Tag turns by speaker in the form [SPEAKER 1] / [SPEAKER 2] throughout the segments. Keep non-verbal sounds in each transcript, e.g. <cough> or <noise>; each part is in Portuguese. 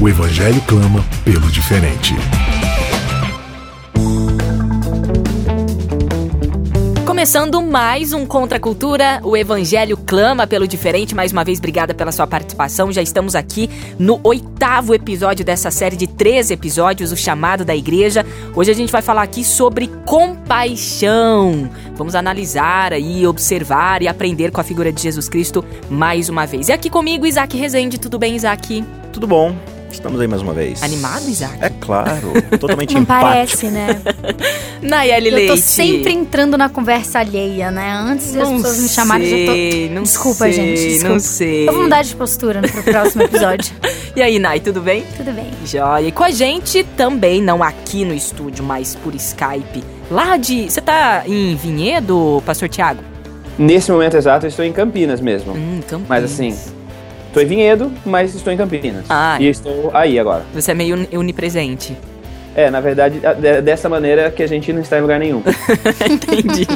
[SPEAKER 1] O Evangelho clama pelo diferente.
[SPEAKER 2] Começando mais um Contra a Cultura, o Evangelho clama pelo diferente. Mais uma vez, obrigada pela sua participação. Já estamos aqui no oitavo episódio dessa série de três episódios, o chamado da igreja. Hoje a gente vai falar aqui sobre compaixão. Vamos analisar aí, observar e aprender com a figura de Jesus Cristo mais uma vez. E aqui comigo, Isaac Rezende. Tudo bem, Isaac?
[SPEAKER 3] Tudo bom. Estamos aí mais uma vez.
[SPEAKER 2] Animado, Isaac?
[SPEAKER 3] É claro, totalmente <laughs>
[SPEAKER 4] Não
[SPEAKER 3] empático.
[SPEAKER 4] parece, né? <laughs>
[SPEAKER 2] Nayeli
[SPEAKER 4] Eu
[SPEAKER 2] Leite.
[SPEAKER 4] tô sempre entrando na conversa alheia, né? Antes de pessoas me chamarem, eu já
[SPEAKER 2] sei,
[SPEAKER 4] tô.
[SPEAKER 2] não
[SPEAKER 4] Desculpa,
[SPEAKER 2] sei,
[SPEAKER 4] gente. Desculpa.
[SPEAKER 2] Não sei.
[SPEAKER 4] Eu vou mudar de postura no próximo episódio. <laughs>
[SPEAKER 2] E aí, Nay, tudo bem?
[SPEAKER 4] Tudo bem.
[SPEAKER 2] Joia. E com a gente também, não aqui no estúdio, mas por Skype. Lá de. Você tá em Vinhedo, Pastor Tiago?
[SPEAKER 5] Nesse momento exato, eu estou em Campinas mesmo.
[SPEAKER 2] Hum, Campinas.
[SPEAKER 5] Mas assim, estou em Vinhedo, mas estou em Campinas.
[SPEAKER 2] Ah.
[SPEAKER 5] E estou aí agora.
[SPEAKER 2] Você é meio uni- onipresente.
[SPEAKER 5] É, na verdade, de- dessa maneira que a gente não está em lugar nenhum. <laughs>
[SPEAKER 2] Entendi.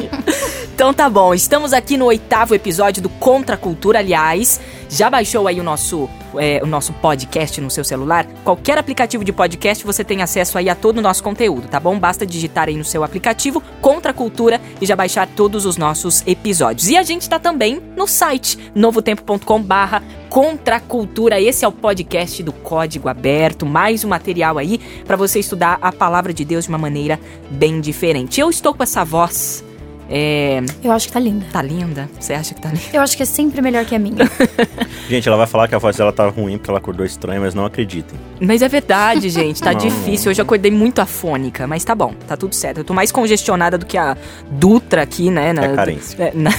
[SPEAKER 2] Então tá bom, estamos aqui no oitavo episódio do Contra a Cultura, aliás. Já baixou aí o nosso, é, o nosso podcast no seu celular? Qualquer aplicativo de podcast você tem acesso aí a todo o nosso conteúdo, tá bom? Basta digitar aí no seu aplicativo Contra a Cultura e já baixar todos os nossos episódios. E a gente tá também no site novotempo.com barra Contra a Cultura. Esse é o podcast do Código Aberto, mais um material aí para você estudar a palavra de Deus de uma maneira bem diferente. Eu estou com essa voz é,
[SPEAKER 4] Eu acho que tá linda.
[SPEAKER 2] tá linda? Você acha que tá linda?
[SPEAKER 4] Eu acho que é sempre melhor que a minha. <laughs>
[SPEAKER 3] Gente, ela vai falar que a voz dela tá ruim porque ela acordou estranha, mas não acreditem.
[SPEAKER 2] Mas é verdade, gente, tá <laughs> difícil. Hoje eu acordei muito afônica, mas tá bom, tá tudo certo. Eu tô mais congestionada do que a Dutra aqui, né? na-
[SPEAKER 3] É carência.
[SPEAKER 2] é, na-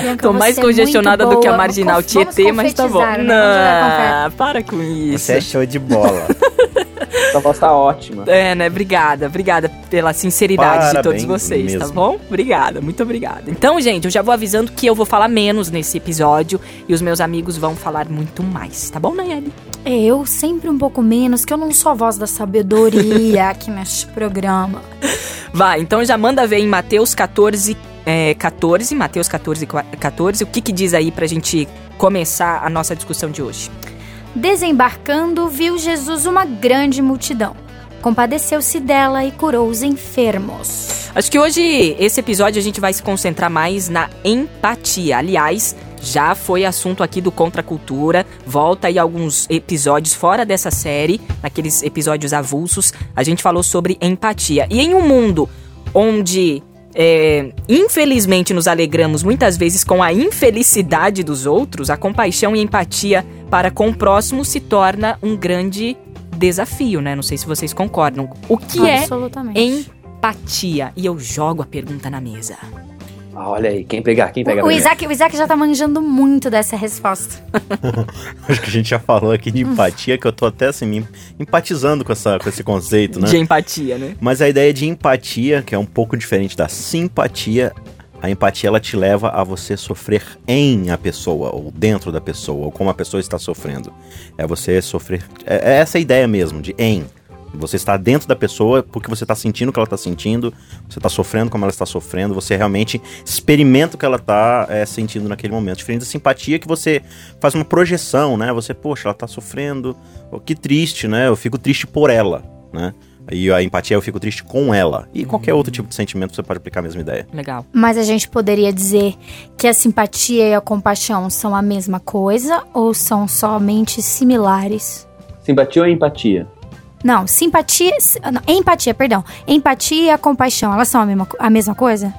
[SPEAKER 4] Bianca, <laughs>
[SPEAKER 2] tô mais
[SPEAKER 4] é
[SPEAKER 2] congestionada do que a. Marginal Tietê, mas tá bom.
[SPEAKER 4] né?
[SPEAKER 2] Não, para com isso.
[SPEAKER 3] Você é show de bola. <laughs>
[SPEAKER 5] Sua voz tá ótima.
[SPEAKER 2] É, né? Obrigada, obrigada pela sinceridade de todos
[SPEAKER 3] Parabéns
[SPEAKER 2] vocês, tá
[SPEAKER 3] mesmo.
[SPEAKER 2] bom? Obrigada, muito obrigada. Então, gente, eu já vou avisando que eu vou falar menos nesse episódio e os meus amigos vão falar muito mais, tá bom, Nayeli?
[SPEAKER 4] Eu sempre um pouco menos, que eu não sou a voz da sabedoria aqui neste programa.
[SPEAKER 2] Vai, então já manda ver em Mateus 14, é, 14, Mateus 14, 14, o que que diz aí pra gente começar a nossa discussão de hoje?
[SPEAKER 4] Desembarcando, viu Jesus uma grande multidão. Compadeceu-se dela e curou os enfermos.
[SPEAKER 2] Acho que hoje, esse episódio, a gente vai se concentrar mais na empatia. Aliás, já foi assunto aqui do Contra Cultura. Volta aí alguns episódios fora dessa série, naqueles episódios avulsos, a gente falou sobre empatia. E em um mundo onde, é, infelizmente, nos alegramos muitas vezes com a infelicidade dos outros, a compaixão e empatia para com o próximo se torna um grande desafio, né? Não sei se vocês concordam. O que é empatia. E eu jogo a pergunta na mesa.
[SPEAKER 5] Ah, olha aí, quem pegar, quem pegar.
[SPEAKER 4] O
[SPEAKER 5] primeiro.
[SPEAKER 4] Isaac, o Isaac já tá manjando muito dessa resposta. <laughs>
[SPEAKER 3] Acho que a gente já falou aqui de empatia, que eu tô até assim, me empatizando com, essa, com esse conceito, né?
[SPEAKER 2] De empatia, né?
[SPEAKER 3] Mas a ideia de empatia, que é um pouco diferente da simpatia, a empatia ela te leva a você sofrer em a pessoa, ou dentro da pessoa, ou como a pessoa está sofrendo. É você sofrer. É, é essa a ideia mesmo, de em. Você está dentro da pessoa porque você está sentindo o que ela está sentindo, você está sofrendo como ela está sofrendo, você realmente experimenta o que ela está é, sentindo naquele momento. Diferente da simpatia que você faz uma projeção, né? Você, poxa, ela está sofrendo, oh, que triste, né? Eu fico triste por ela, né? E a empatia eu fico triste com ela. E qualquer outro tipo de sentimento você pode aplicar a mesma ideia.
[SPEAKER 2] Legal.
[SPEAKER 4] Mas a gente poderia dizer que a simpatia e a compaixão são a mesma coisa ou são somente similares?
[SPEAKER 5] Simpatia ou empatia?
[SPEAKER 4] Não, simpatia. s- não, empatia, perdão. Empatia e compaixão, elas são a mesma, a mesma coisa?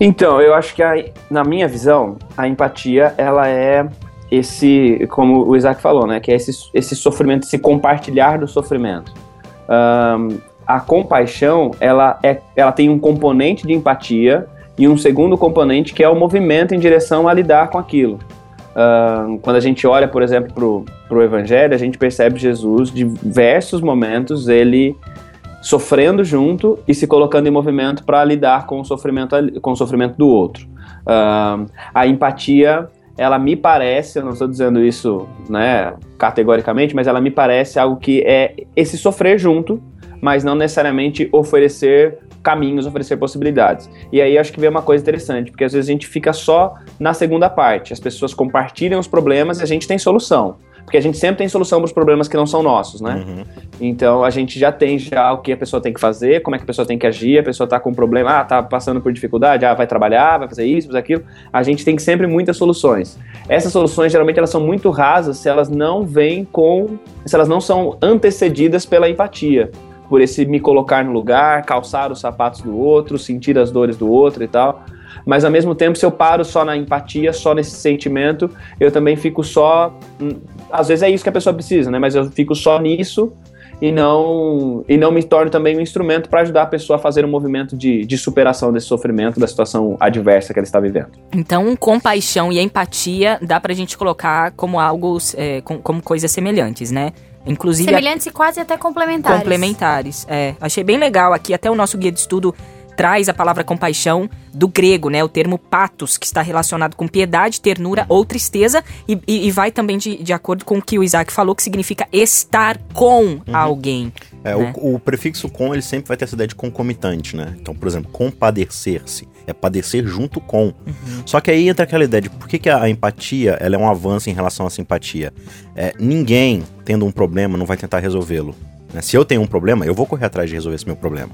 [SPEAKER 5] Então, eu acho que a- na minha visão, a empatia, ela é esse, como o Isaac falou, né? Que é esse, esse sofrimento, esse compartilhar do sofrimento. Ahn, a compaixão, ela, é, ela tem um componente de empatia e um segundo componente que é o movimento em direção a lidar com aquilo. Uh, quando a gente olha, por exemplo, para o Evangelho, a gente percebe Jesus, diversos momentos, ele sofrendo junto e se colocando em movimento para lidar com o sofrimento, com o sofrimento do outro. Uh, a empatia, ela me parece, eu não estou dizendo isso né, categoricamente, mas ela me parece algo que é esse sofrer junto, mas não necessariamente oferecer caminhos, oferecer possibilidades. E aí acho que vem uma coisa interessante, porque às vezes a gente fica só na segunda parte. As pessoas compartilham os problemas e a gente tem solução. Porque a gente sempre tem solução para os problemas que não são nossos, né? Uhum. Então a gente já tem já o que a pessoa tem que fazer, como é que a pessoa tem que agir, a pessoa está com um problema, ah, tá passando por dificuldade, ah, vai trabalhar, vai fazer isso, fazer aquilo. A gente tem sempre muitas soluções. Essas soluções geralmente elas são muito rasas se elas não vêm com, se elas não são antecedidas pela empatia por esse me colocar no lugar, calçar os sapatos do outro, sentir as dores do outro e tal. Mas ao mesmo tempo, se eu paro só na empatia, só nesse sentimento, eu também fico só. Hum, às vezes é isso que a pessoa precisa, né? Mas eu fico só nisso e não e não me torno também um instrumento para ajudar a pessoa a fazer um movimento de, de superação desse sofrimento, da situação adversa que ela está vivendo.
[SPEAKER 2] Então, compaixão e empatia dá para a gente colocar como algo, é, com, como coisas semelhantes, né? Inclusive.
[SPEAKER 4] Semelhantes e quase até complementares.
[SPEAKER 2] Complementares, é. Achei bem legal aqui, até o nosso guia de estudo traz a palavra compaixão do grego, né? O termo patos, que está relacionado com piedade, ternura ou tristeza, e, e, e vai também de, de acordo com o que o Isaac falou, que significa estar com uhum. alguém.
[SPEAKER 3] É, né? o, o, prefixo com, ele sempre vai ter essa ideia de concomitante, né? Então, por exemplo, compadecer-se é padecer junto com. Uhum. Só que aí entra aquela ideia de por que, que a empatia ela é um avanço em relação à simpatia. É, ninguém, tendo um problema, não vai tentar resolvê-lo. Né? Se eu tenho um problema, eu vou correr atrás de resolver esse meu problema.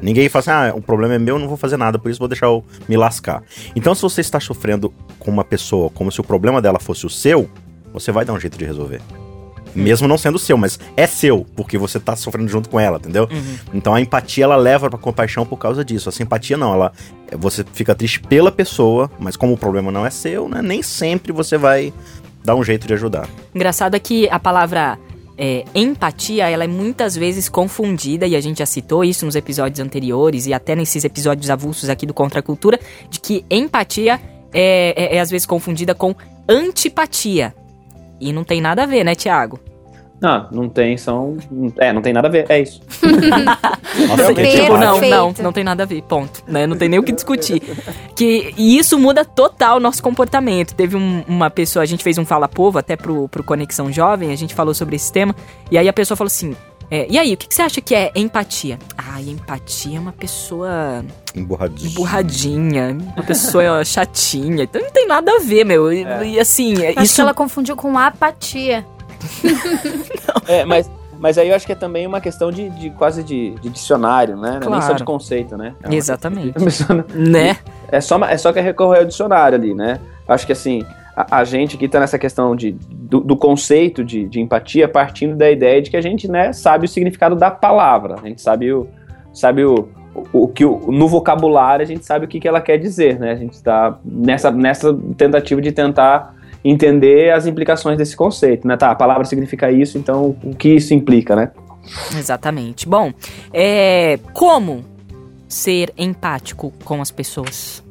[SPEAKER 3] Ninguém fala assim, ah, o problema é meu, não vou fazer nada, por isso vou deixar eu me lascar. Então, se você está sofrendo com uma pessoa como se o problema dela fosse o seu, você vai dar um jeito de resolver. Mesmo não sendo seu, mas é seu, porque você tá sofrendo junto com ela, entendeu? Uhum. Então a empatia ela leva pra compaixão por causa disso. A simpatia não, ela você fica triste pela pessoa, mas como o problema não é seu, né? Nem sempre você vai dar um jeito de ajudar.
[SPEAKER 2] Engraçado é que a palavra é, empatia, ela é muitas vezes confundida, e a gente já citou isso nos episódios anteriores e até nesses episódios avulsos aqui do Contra a Cultura, de que empatia é, é, é às vezes confundida com antipatia. E não tem nada a ver, né, Tiago?
[SPEAKER 5] Não, não tem, são. É, não tem nada a ver, é isso. <laughs>
[SPEAKER 2] Nossa, tipo, não, não, não tem nada a ver, ponto. Né? Não tem nem o que discutir. Que, e isso muda total o nosso comportamento. Teve um, uma pessoa, a gente fez um Fala Povo até pro, pro Conexão Jovem, a gente falou sobre esse tema, e aí a pessoa falou assim: é, e aí, o que, que, você acha que é empatia? Ah, empatia é uma pessoa.
[SPEAKER 3] Emburradinha.
[SPEAKER 2] Emburradinha, uma pessoa chatinha. Então não tem nada a ver, meu. E, é. e assim.
[SPEAKER 4] Acho isso... que ela confundiu com apatia. <laughs>
[SPEAKER 5] é, mas. Mas aí eu acho que é também uma questão de, de quase de, de, dicionário, né? Claro. Nem só de conceito, né?
[SPEAKER 2] É Exatamente. né?
[SPEAKER 5] É só, é só que recorrer ao dicionário ali, né? Acho que assim, a, a gente que está nessa questão de, do, do conceito de, de, empatia partindo da ideia de que a gente né, sabe o significado da palavra, a gente sabe o, sabe o, o, o que o, no vocabulário a gente sabe o que, que ela quer dizer, né? A gente está nessa, nessa tentativa de tentar entender as implicações desse conceito, né? Tá, a palavra significa isso, então o que isso implica, né?
[SPEAKER 2] Exatamente. Bom, é, como ser empático com as pessoas?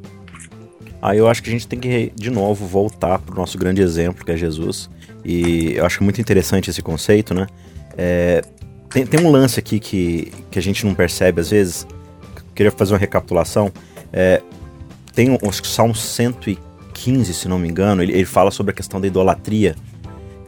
[SPEAKER 3] Aí eu acho que a gente tem que, de novo, voltar para o nosso grande exemplo, que é Jesus. E eu acho muito interessante esse conceito, né? É, tem, tem, um lance aqui que, que a gente não percebe às vezes. Queria fazer uma recapitulação. É, tem o Salmo 115, se não me engano, ele, ele fala sobre a questão da idolatria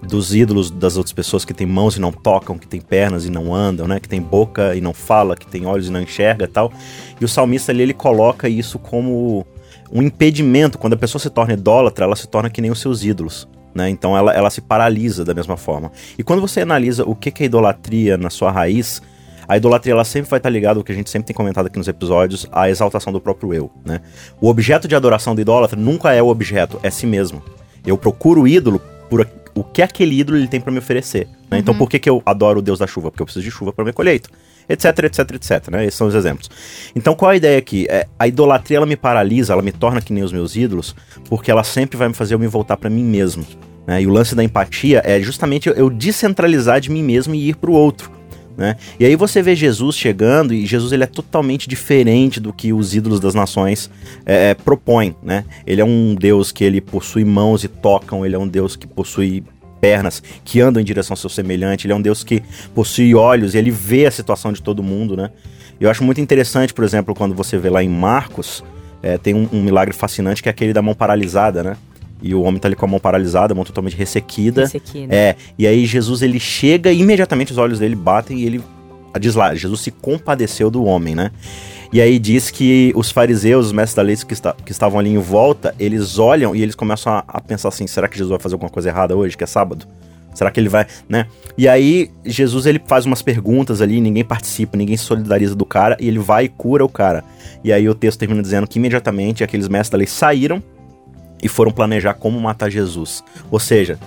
[SPEAKER 3] dos ídolos das outras pessoas que tem mãos e não tocam, que tem pernas e não andam, né? Que tem boca e não fala, que tem olhos e não enxerga, tal. E o salmista ali ele coloca isso como um impedimento. Quando a pessoa se torna idólatra, ela se torna que nem os seus ídolos. Né? Então ela, ela se paralisa da mesma forma. E quando você analisa o que, que é idolatria na sua raiz, a idolatria ela sempre vai estar ligada, o que a gente sempre tem comentado aqui nos episódios, à exaltação do próprio eu. Né? O objeto de adoração do idólatra nunca é o objeto, é si mesmo. Eu procuro o ídolo por o que aquele ídolo ele tem para me oferecer. Né? Então, uhum. Então por que, que eu adoro o Deus da chuva? Porque eu preciso de chuva para minha colheita etc, etc, etc, né? Esses são os exemplos. Então, qual a ideia aqui? É, a idolatria, ela me paralisa, ela me torna que nem os meus ídolos, porque ela sempre vai me fazer eu me voltar para mim mesmo. Né? E o lance da empatia é justamente eu descentralizar de mim mesmo e ir para o outro. Né? E aí você vê Jesus chegando e Jesus ele é totalmente diferente do que os ídolos das nações é, propõem, né? Ele é um Deus que ele possui mãos e tocam, ele é um Deus que possui pernas que andam em direção ao seu semelhante, ele é um Deus que possui olhos e ele vê a situação de todo mundo, né? Eu acho muito interessante, por exemplo, quando você vê lá em Marcos, é, tem um, um milagre fascinante que é aquele da mão paralisada, né? E o homem tá ali com a mão paralisada, a mão totalmente ressequida.
[SPEAKER 2] Ressequida.
[SPEAKER 3] É, e aí Jesus ele chega e imediatamente os olhos dele batem e ele diz lá, Jesus se compadeceu do homem, né? E aí diz que os fariseus, os mestres da lei que, está, que estavam ali em volta, eles olham e eles começam a, a, pensar assim, será que Jesus vai fazer alguma coisa errada hoje, que é sábado? Será que ele vai, né? E aí Jesus ele faz umas perguntas ali, ninguém participa, ninguém se solidariza do cara e ele vai e cura o cara. E aí o texto termina dizendo que imediatamente aqueles mestres da lei saíram e foram planejar como matar Jesus. Ou seja,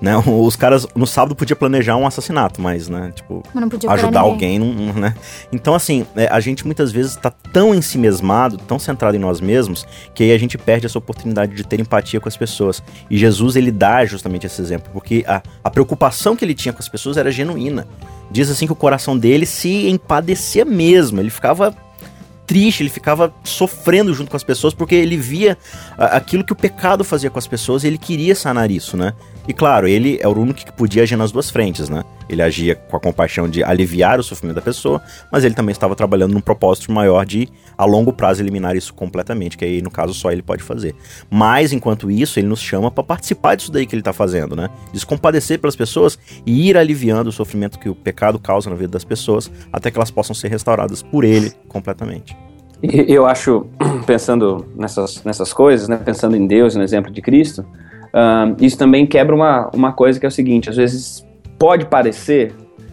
[SPEAKER 3] né, <laughs> os caras no sábado podiam planejar um assassinato, mas, né, tipo, ajudar alguém, não, né? Então, assim, é, a gente muitas vezes está tão ensimesmado, tão centrado em nós mesmos, que aí a gente perde essa oportunidade de ter empatia com as pessoas. E Jesus, ele dá justamente esse exemplo, porque a, a preocupação que ele tinha com as pessoas era genuína. Diz assim que o coração dele se empadecia mesmo, ele ficava triste, ele ficava sofrendo junto com as pessoas porque ele via aquilo que o pecado fazia com as pessoas e ele queria sanar isso, né? E claro, ele é o único que podia agir nas duas frentes, né? Ele agia com a compaixão de aliviar o sofrimento da pessoa, mas ele também estava trabalhando num propósito maior de, a longo prazo, eliminar isso completamente, que aí, no caso, só ele pode fazer. Mas, enquanto isso, ele nos chama para participar disso daí que ele está fazendo, né? De se compadecer pelas pessoas e ir aliviando o sofrimento que o pecado causa na vida das pessoas, até que elas possam ser restauradas por ele completamente.
[SPEAKER 5] Eu acho, <clears throat> pensando nessas, nessas coisas, né, pensando em Deus, no exemplo de Cristo, uh, isso também quebra uma, uma coisa que é o seguinte: às vezes pode parecer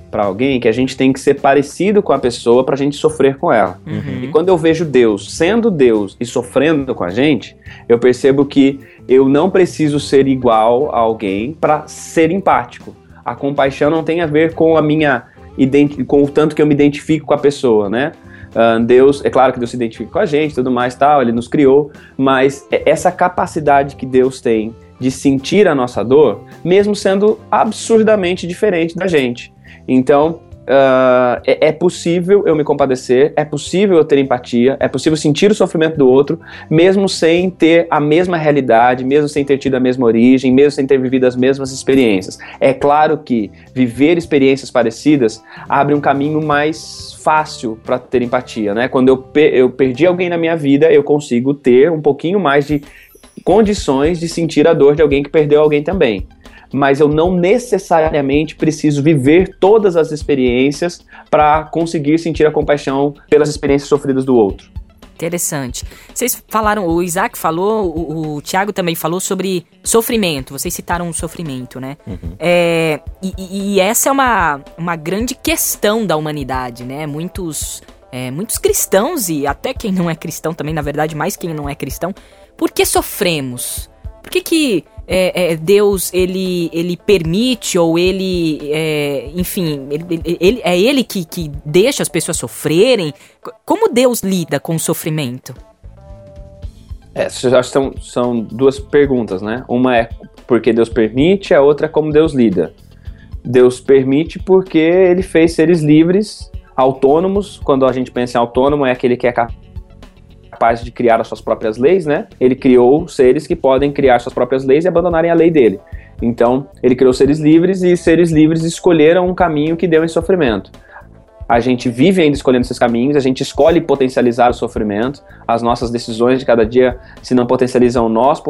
[SPEAKER 5] para alguém que a gente tem que ser parecido com a pessoa para a gente sofrer com ela. Uhum. E quando eu vejo Deus sendo Deus e sofrendo com a gente, eu percebo que eu não preciso ser igual a alguém para ser empático. A compaixão não tem a ver com a minha com o tanto que eu me identifico com a pessoa, né? Uh, Deus, é claro que Deus se identifica com a gente, tudo mais tal, Ele nos criou, mas é essa capacidade que Deus tem de sentir a nossa dor, mesmo sendo absurdamente diferente da gente. Então, Uh, é, é, possível eu me compadecer, é possível eu ter empatia, é possível sentir o sofrimento do outro, mesmo sem ter a mesma realidade, mesmo sem ter tido a mesma origem, mesmo sem ter vivido as mesmas experiências. É claro que viver experiências parecidas abre um caminho mais fácil para ter empatia, né? Quando eu, eu perdi alguém na minha vida, eu consigo ter um pouquinho mais de condições de sentir a dor de alguém que perdeu alguém também mas eu não necessariamente preciso viver todas as experiências para conseguir sentir a compaixão pelas experiências sofridas do outro.
[SPEAKER 2] Interessante. Vocês falaram, o Isaac falou, o, o Tiago também falou sobre sofrimento. Vocês citaram o sofrimento, né? Uhum. É, e, e, essa é uma, uma grande questão da humanidade, né? Muitos, é, muitos cristãos, e até quem não é cristão também, na verdade, mais quem não é cristão, por que sofremos? Por que, que é, é, Deus ele, ele permite ou ele, é, enfim, ele, ele, é ele que, que deixa as pessoas sofrerem? Como Deus lida com o sofrimento?
[SPEAKER 5] É, acho que são, são duas perguntas, né? Uma é porque Deus permite, a outra é como Deus lida. Deus permite porque ele fez seres livres, autônomos. Quando a gente pensa em autônomo, é aquele que é capaz capaz de criar as suas próprias leis, né? Ele criou seres que podem criar suas próprias leis e abandonarem a lei dele. Então, ele criou seres livres e seres livres escolheram um caminho que deu em sofrimento. A gente vive ainda escolhendo esses caminhos, a gente escolhe potencializar o sofrimento. As nossas decisões de cada dia, se não potencializam nós,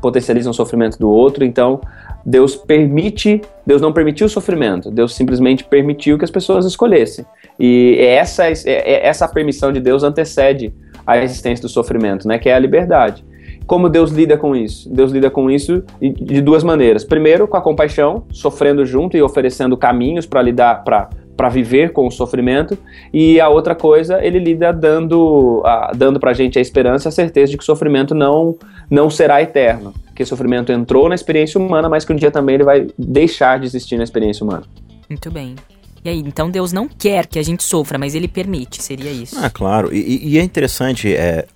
[SPEAKER 5] potencializam o sofrimento do outro. Então, Deus permite, Deus não permitiu o sofrimento, Deus simplesmente permitiu que as pessoas escolhessem. E essa, essa permissão de Deus antecede a existência do sofrimento, né, que é a liberdade. Como Deus lida com isso? Deus lida com isso de duas maneiras. Primeiro, com a compaixão, sofrendo junto e oferecendo caminhos para lidar, para para viver com o sofrimento e a outra coisa ele lida dando dando para a gente a esperança a certeza de que o sofrimento não não será eterno que o sofrimento entrou na experiência humana mas que um dia também ele vai deixar de existir na experiência humana
[SPEAKER 2] muito bem e aí, então Deus não quer que a gente sofra, mas ele permite, seria isso.
[SPEAKER 3] Ah, claro. E, e é interessante, é,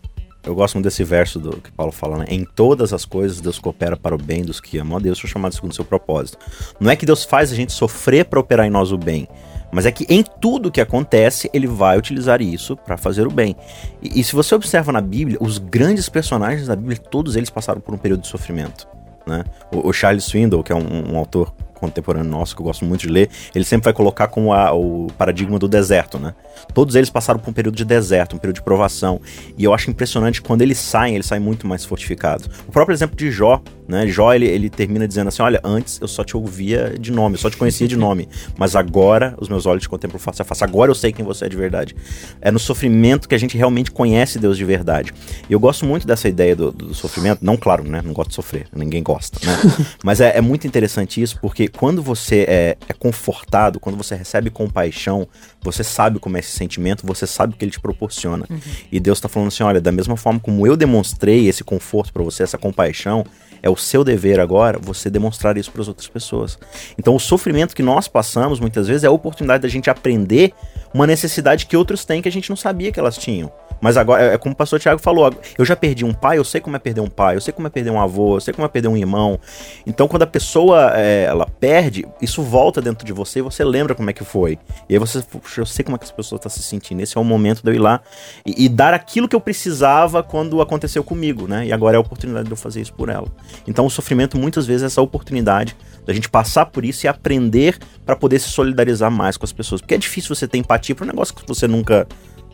[SPEAKER 3] eu gosto muito desse verso do que Paulo fala, né? Em todas as coisas Deus coopera para o bem dos que amam a Deus, são chamados segundo o seu propósito. Não é que Deus faz a gente sofrer para operar em nós o bem, Mas é que em tudo que acontece, ele vai utilizar isso para fazer o bem. E, e, se você observa na Bíblia, os grandes personagens da Bíblia, todos eles passaram por um período de sofrimento. Né? O, o Charles Swindoll, que é um, um autor contemporâneo nosso, que eu gosto muito de ler, ele sempre vai colocar como a, o paradigma do deserto, né? Todos eles passaram por um período de deserto, um período de provação. E eu acho impressionante quando eles saem, eles saem muito mais fortificados. O próprio exemplo de Jó, né? Jó, ele, ele termina dizendo assim: Olha, antes eu só te ouvia de nome, eu só te conhecia de nome, mas agora os meus olhos te contemplam face a face. Agora eu sei quem você é de verdade. É no sofrimento que a gente realmente conhece Deus de verdade. E eu gosto muito dessa ideia do, do sofrimento. Não, claro, né? Não gosto de sofrer, ninguém gosta, né? <laughs> mas é, é muito interessante isso, porque quando você é, é confortado, quando você recebe compaixão, você sabe como é esse sentimento, você sabe o que ele te proporciona. Uhum. E Deus está falando assim: olha, da mesma forma como eu demonstrei esse conforto para você, essa compaixão, é o seu dever agora você demonstrar isso para as outras pessoas. Então, o sofrimento que nós passamos muitas vezes é a oportunidade da gente aprender uma necessidade que outros têm que a gente não sabia que elas tinham. Mas agora, é, é como o pastor Tiago falou, eu já perdi um pai, eu sei como é perder um pai, eu sei como é perder um avô, eu sei como é perder um irmão. Então, quando a pessoa é, ela perde, isso volta dentro de você e você lembra como é que foi. E aí você, puxa, eu sei como é que essa pessoa está se sentindo. Esse é o momento de eu ir lá e, e, dar aquilo que eu precisava quando aconteceu comigo, né? E agora é a oportunidade de eu fazer isso por ela. Então, o sofrimento muitas vezes é essa oportunidade da gente passar por isso e aprender para poder se solidarizar mais com as pessoas. Porque é difícil você ter empatia para um negócio que você nunca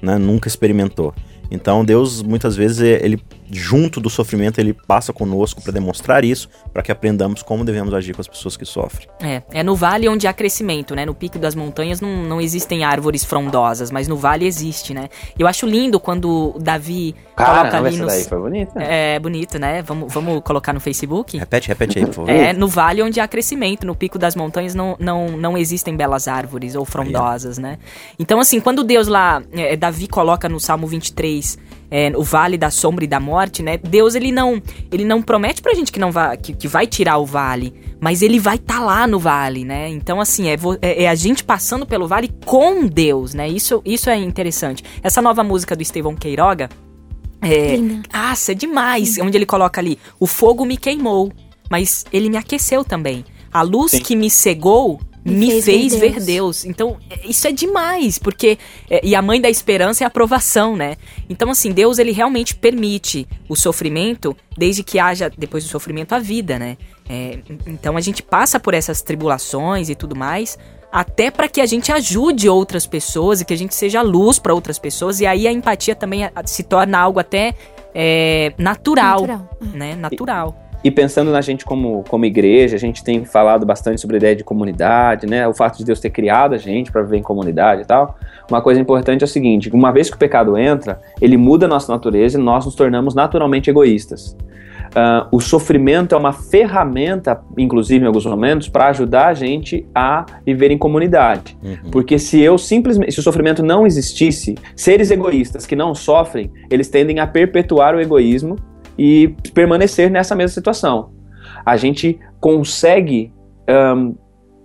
[SPEAKER 3] né, nunca experimentou. Então Deus muitas vezes ele junto do sofrimento ele passa conosco para demonstrar isso, para que aprendamos como devemos agir com as pessoas que sofrem.
[SPEAKER 2] É, é no vale onde há crescimento, né? No pico das montanhas não, não existem árvores frondosas, mas no vale existe, né? Eu acho lindo quando Davi
[SPEAKER 5] Cara, coloca ali nos... daí foi bonita.
[SPEAKER 2] É, bonito, né? Vamos, vamos colocar no Facebook?
[SPEAKER 3] Repete, repete aí, por favor.
[SPEAKER 2] É, no vale onde há crescimento, no pico das montanhas não, não, não existem belas árvores ou frondosas, aí. né? Então assim, quando Deus lá, é, Davi coloca no Salmo 23 é, o vale da sombra e da morte, né? Deus ele não ele não promete pra gente que não vai que, que vai tirar o vale, mas ele vai estar tá lá no vale, né? Então assim é, é, é, a gente passando pelo vale com Deus, né? Isso isso é interessante. Essa nova música do Estevão Queiroga é, ah, é demais, Sim. onde ele coloca ali o fogo me queimou, mas ele me aqueceu também. A luz Sim. que me cegou me, fez, fez ver, Deus. ver Deus. Então, isso é demais, porque. É, e a mãe da esperança é a aprovação, né? Então, assim, Deus, ele realmente permite o sofrimento, desde que haja, depois do sofrimento, a vida, né? É, então, a gente passa por essas tribulações e tudo mais, até para que a gente ajude outras pessoas e que a gente seja luz para outras pessoas. E aí a empatia também se torna algo até é, natural, natural, né? Natural.
[SPEAKER 5] E pensando na gente como, como igreja, a gente tem falado bastante sobre a ideia de comunidade, né? O fato de Deus ter criado a gente para viver em comunidade e tal. Uma coisa importante é o seguinte: uma vez que o pecado entra, ele muda a nossa natureza e nós nos tornamos naturalmente egoístas. Uh, o sofrimento é uma ferramenta, inclusive em alguns momentos, para ajudar a gente a viver em comunidade. Uhum. Porque se eu simplesmente, se o sofrimento não existisse, seres egoístas que não sofrem, eles tendem a perpetuar o egoísmo e permanecer nessa mesma situação. A gente consegue um,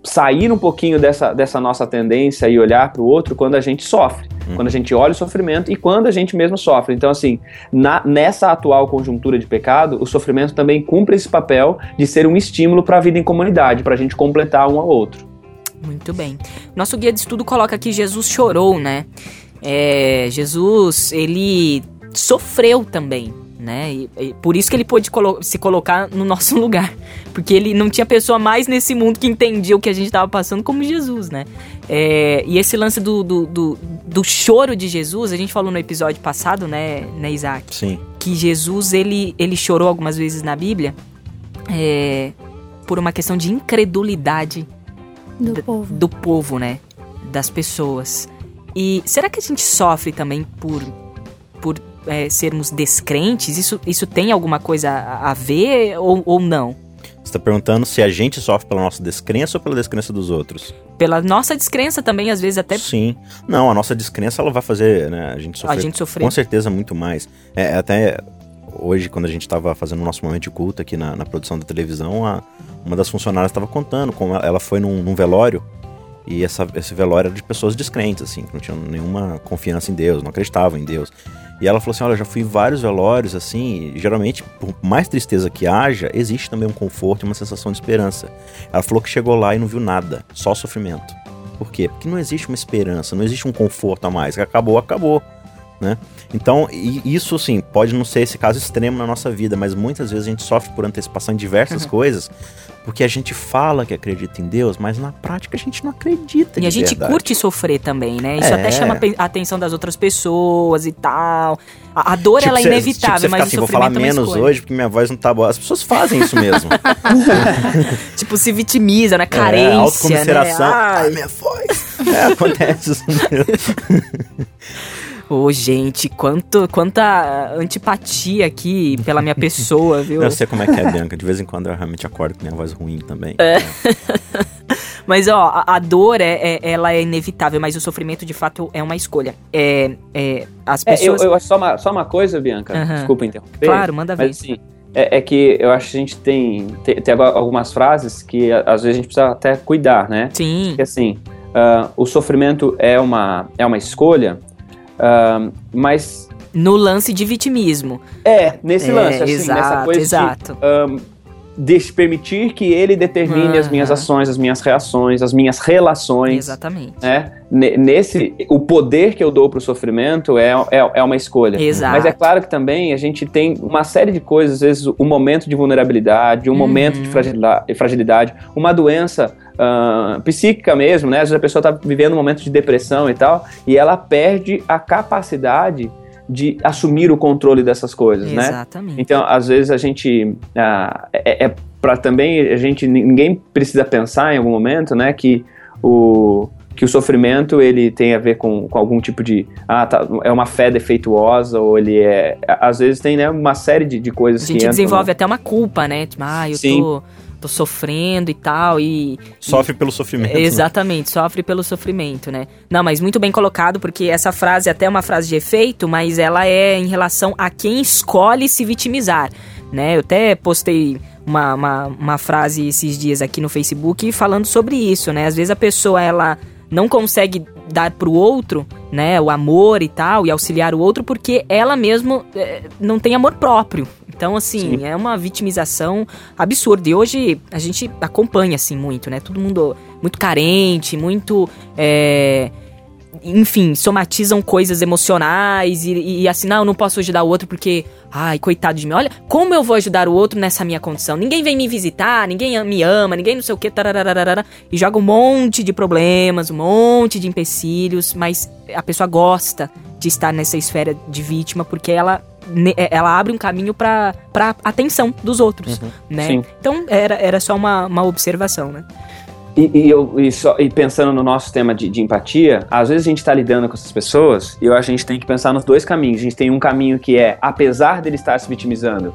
[SPEAKER 5] sair um pouquinho dessa, dessa nossa tendência e olhar para o outro quando a gente sofre, uhum. quando a gente olha o sofrimento e quando a gente mesmo sofre. Então, assim, na, nessa atual conjuntura de pecado, o sofrimento também cumpre esse papel de ser um estímulo para a vida em comunidade, para a gente completar um ao outro.
[SPEAKER 2] Muito bem. Nosso guia de estudo coloca que Jesus chorou, né? É, Jesus, ele sofreu também né? E, e, por isso que ele pôde colo se colocar no nosso <laughs> lugar. Porque ele não tinha pessoa mais nesse mundo que entendia o que a gente estava passando como Jesus, né? É, e esse lance do, do, do, do, choro de Jesus, a gente falou no episódio passado, né, né Isaac?
[SPEAKER 3] Sim.
[SPEAKER 2] Que Jesus, ele, ele chorou algumas vezes na Bíblia é, por uma questão de incredulidade
[SPEAKER 4] do povo.
[SPEAKER 2] do povo, né? Das pessoas. E será que a gente sofre também por, por é, sermos descrentes, isso, isso tem alguma coisa a, ver ou, ou não?
[SPEAKER 3] Você está perguntando se a gente sofre pela nossa descrença ou pela descrença dos outros?
[SPEAKER 2] Pela nossa descrença também, às vezes até.
[SPEAKER 3] Sim. Não, a nossa descrença ela vai fazer né, a gente sofrer. A gente sofrer. Com certeza muito mais. É, até hoje, quando a gente estava fazendo o nosso momento de culto aqui na, na produção da televisão, a, uma das funcionárias estava contando como ela foi num, num velório e essa, esse velório era de pessoas descrentes, assim, que não tinham nenhuma confiança em Deus, não acreditavam em Deus. E ela falou assim: Olha, já fui em vários velórios, assim, geralmente, por mais tristeza que haja, existe também um conforto e uma sensação de esperança. Ela falou que chegou lá e não viu nada, só sofrimento. Por quê? Porque não existe uma esperança, não existe um conforto a mais. Acabou, acabou. Né? Então, isso sim, pode não ser esse caso extremo na nossa vida, mas muitas vezes a gente sofre por antecipação em diversas uhum. coisas, porque a gente fala que acredita em Deus, mas na prática a gente não acredita.
[SPEAKER 2] E a gente
[SPEAKER 3] verdade.
[SPEAKER 2] curte sofrer também, né? Isso é. até chama a atenção das outras pessoas e tal. A, a dor tipo, ela é inevitável, tipo, mas
[SPEAKER 3] assim, vou falar
[SPEAKER 2] é
[SPEAKER 3] menos hoje porque minha voz não tá boa. As pessoas fazem isso mesmo. <laughs>
[SPEAKER 2] tipo, se vitimiza, né? Carência, é,
[SPEAKER 3] autocomiseração.
[SPEAKER 2] Né?
[SPEAKER 3] Ai, minha voz. É, acontece isso mesmo. <laughs>
[SPEAKER 2] Ô, oh, gente, quanto, quanta antipatia aqui pela minha pessoa, viu?
[SPEAKER 3] Eu sei como é que é, Bianca. De vez em quando eu realmente acordo com minha voz ruim também. É. <laughs>
[SPEAKER 2] mas, ó, a, a dor, é, é, ela é inevitável, mas o sofrimento, de fato, é uma escolha. É, é, as pessoas...
[SPEAKER 5] É, eu, eu acho só uma, só uma coisa, Bianca, uhum. desculpa interromper.
[SPEAKER 2] Claro, manda ver.
[SPEAKER 5] Mas, assim, é, é, que eu acho que a gente tem, tem, tem, algumas frases que às vezes a gente precisa até cuidar, né?
[SPEAKER 2] Sim.
[SPEAKER 5] Porque assim, uh, o sofrimento é uma, é uma escolha, Uh, mas.
[SPEAKER 2] No lance de vitimismo.
[SPEAKER 5] É, nesse é, lance, assim,
[SPEAKER 2] exato,
[SPEAKER 5] nessa coisa
[SPEAKER 2] exato.
[SPEAKER 5] de. Um, permitir que ele determine uhum. as minhas ações, as minhas reações, as minhas relações.
[SPEAKER 2] Exatamente.
[SPEAKER 5] Né? Nesse, o poder que eu dou para o sofrimento é, é, é, uma escolha.
[SPEAKER 2] Exato.
[SPEAKER 5] Mas é claro que também a gente tem uma série de coisas, às vezes um momento de vulnerabilidade, um uhum. momento de fragilidade, uma doença uh, psíquica mesmo, né? Às vezes a pessoa está vivendo um momento de depressão e tal, e ela perde a capacidade de assumir o controle dessas coisas,
[SPEAKER 2] Exatamente.
[SPEAKER 5] né?
[SPEAKER 2] Exatamente.
[SPEAKER 5] Então, às vezes a gente ah, é, é para também a gente ninguém precisa pensar em algum momento, né, que o que o sofrimento ele tem a ver com, com algum tipo de ah tá, é uma fé defeituosa ou ele é às vezes tem né uma série de, de coisas
[SPEAKER 2] a gente
[SPEAKER 5] que
[SPEAKER 2] desenvolve até uma culpa né tipo, ah eu
[SPEAKER 5] Sim.
[SPEAKER 2] tô tô sofrendo e tal e
[SPEAKER 3] sofre
[SPEAKER 2] e,
[SPEAKER 3] pelo sofrimento. Né?
[SPEAKER 2] Exatamente, né? sofre pelo sofrimento, né? Não, mas muito bem colocado porque essa frase é até uma frase de efeito, mas ela é em relação a quem escolhe se vitimizar, né? Eu até postei uma, uma, uma frase esses dias aqui no Facebook falando sobre isso, né? Às vezes a pessoa ela não consegue dar pro outro, né, o amor e tal, e auxiliar o outro porque ela mesmo é, não tem amor próprio. Então, assim, Sim. é uma vitimização absurda. E hoje a gente acompanha, assim, muito, né? Todo mundo muito carente, muito. É, enfim, somatizam coisas emocionais e, e assim, não, eu não posso ajudar o outro porque, ai, coitado de mim. Olha, como eu vou ajudar o outro nessa minha condição? Ninguém vem me visitar, ninguém me ama, ninguém não sei o que, e joga um monte de problemas, um monte de empecilhos, mas a pessoa gosta de estar nessa esfera de vítima porque ela ela abre um caminho para atenção dos outros, uhum, né? Sim. Então era, era só uma, uma observação, né?
[SPEAKER 5] E, e, eu, e, só, e, pensando no nosso tema de, de empatia, às vezes a gente está lidando com essas pessoas e eu acho que a gente tem que pensar nos dois caminhos. A gente tem um caminho que é, apesar dele estar se vitimizando,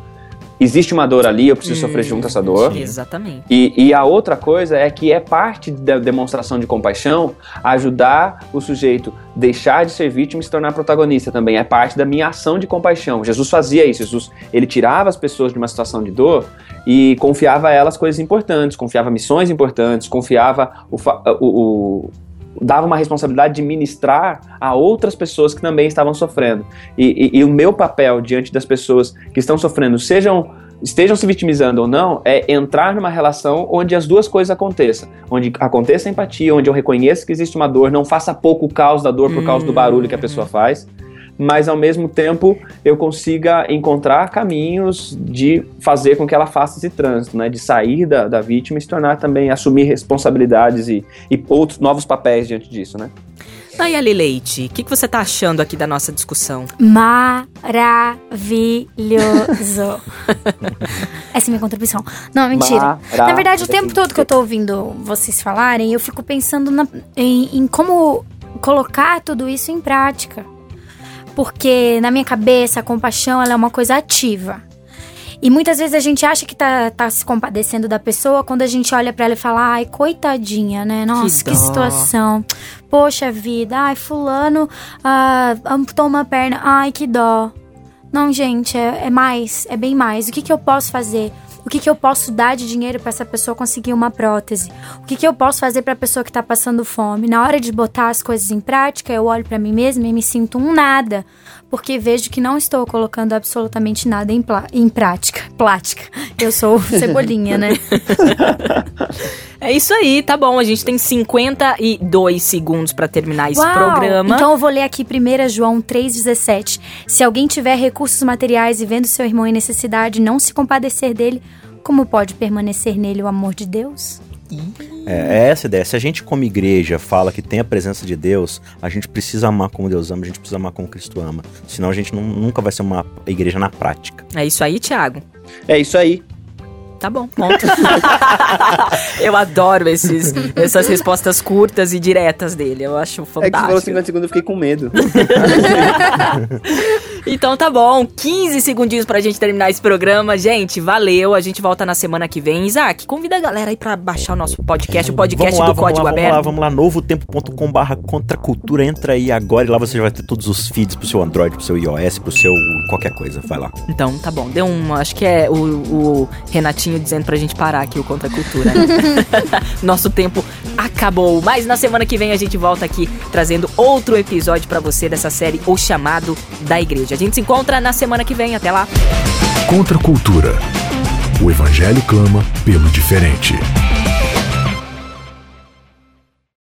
[SPEAKER 5] existe uma dor ali, eu preciso sofrer junto essa dor.
[SPEAKER 2] Exatamente.
[SPEAKER 5] E, e, a outra coisa é que é parte da demonstração de compaixão ajudar o sujeito deixar de ser vítima e se tornar protagonista também. É parte da minha ação de compaixão. Jesus fazia isso. Jesus ele tirava as pessoas de uma situação de dor e confiava a elas coisas importantes, confiava missões importantes, confiava o, o, o dava uma responsabilidade de ministrar a outras pessoas que também estavam sofrendo. E, e, e, o meu papel diante das pessoas que estão sofrendo, sejam estejam se vitimizando ou não, é entrar numa relação onde as duas coisas aconteçam. Onde aconteça a empatia, onde eu reconheça que existe uma dor, não faça pouco caos da dor por causa do barulho que a pessoa faz mas ao mesmo tempo eu consiga encontrar caminhos de fazer com que ela faça esse trânsito, né? De sair da, da vítima e se tornar também, assumir responsabilidades e, e outros novos papéis diante disso, né?
[SPEAKER 2] Aí, Ali Leite, o que, que você tá achando aqui da nossa discussão?
[SPEAKER 4] Maravilhoso. <laughs> Essa é minha contribuição. Não, mentira. Na verdade, o tempo todo que eu tô ouvindo vocês falarem, eu fico pensando na, em, em como colocar tudo isso em prática porque na minha cabeça a compaixão ela é uma coisa ativa. E muitas vezes a gente acha que tá, tá se compadecendo da pessoa quando a gente olha para ela e fala, ai, coitadinha, né? Nossa, que, que situação. Poxa vida, ai, fulano ah, amputou uma perna, ai, que dó. Não, gente, é, é mais, é bem mais. O que, que eu posso fazer? O que, que eu posso dar de dinheiro para essa pessoa conseguir uma prótese? O que, que eu posso fazer para a pessoa que está passando fome? Na hora de botar as coisas em prática, eu olho para mim mesma e me sinto um nada, porque vejo que não estou colocando absolutamente nada em, em prática. <laughs> Plática. Eu sou cebolinha, né? <laughs>
[SPEAKER 2] É isso aí, tá bom. A gente tem 52 segundos para terminar esse
[SPEAKER 4] Uau,
[SPEAKER 2] programa.
[SPEAKER 4] Então eu vou ler aqui 1 João 3,17. Se alguém tiver recursos materiais e vendo seu irmão em necessidade, não se compadecer dele, como pode permanecer nele o amor de Deus?
[SPEAKER 3] É, é essa a ideia. Se a gente, como igreja, fala que tem a presença de Deus, a gente precisa amar como Deus ama, a gente precisa amar como Cristo ama. Senão a gente não- nunca vai ser uma igreja na prática.
[SPEAKER 2] É isso aí, Thiago.
[SPEAKER 5] É isso aí.
[SPEAKER 2] Tá bom, ponto. <laughs> eu adoro esses, essas respostas curtas e diretas dele. Eu acho
[SPEAKER 5] É que você falou
[SPEAKER 2] fantástico.
[SPEAKER 5] 50 segundos, eu fiquei com medo. <laughs>
[SPEAKER 2] Então tá bom, 15 segundinhos pra gente terminar esse programa. Gente, valeu. A gente volta na semana que vem. Isaac, convida a galera aí pra baixar o nosso podcast, o podcast
[SPEAKER 3] lá,
[SPEAKER 2] do
[SPEAKER 3] vamos
[SPEAKER 2] Código
[SPEAKER 3] lá,
[SPEAKER 2] Aberto.
[SPEAKER 3] Vamos lá, vamos lá, novotempo.com barra contracultura, entra aí agora e lá você já vai ter todos os feeds pro seu Android, pro seu iOS, pro seu qualquer coisa, vai lá.
[SPEAKER 2] Então, tá bom. Deu um. Acho que é o, o Renatinho dizendo pra gente parar aqui o Contra a Cultura. né? <laughs> Nosso tempo acabou. Mas na semana que vem a gente volta aqui trazendo outro episódio pra você dessa série O Chamado da Igreja. A gente se encontra na semana que vem. Até lá.
[SPEAKER 1] Contra a cultura. O evangelho clama pelo diferente.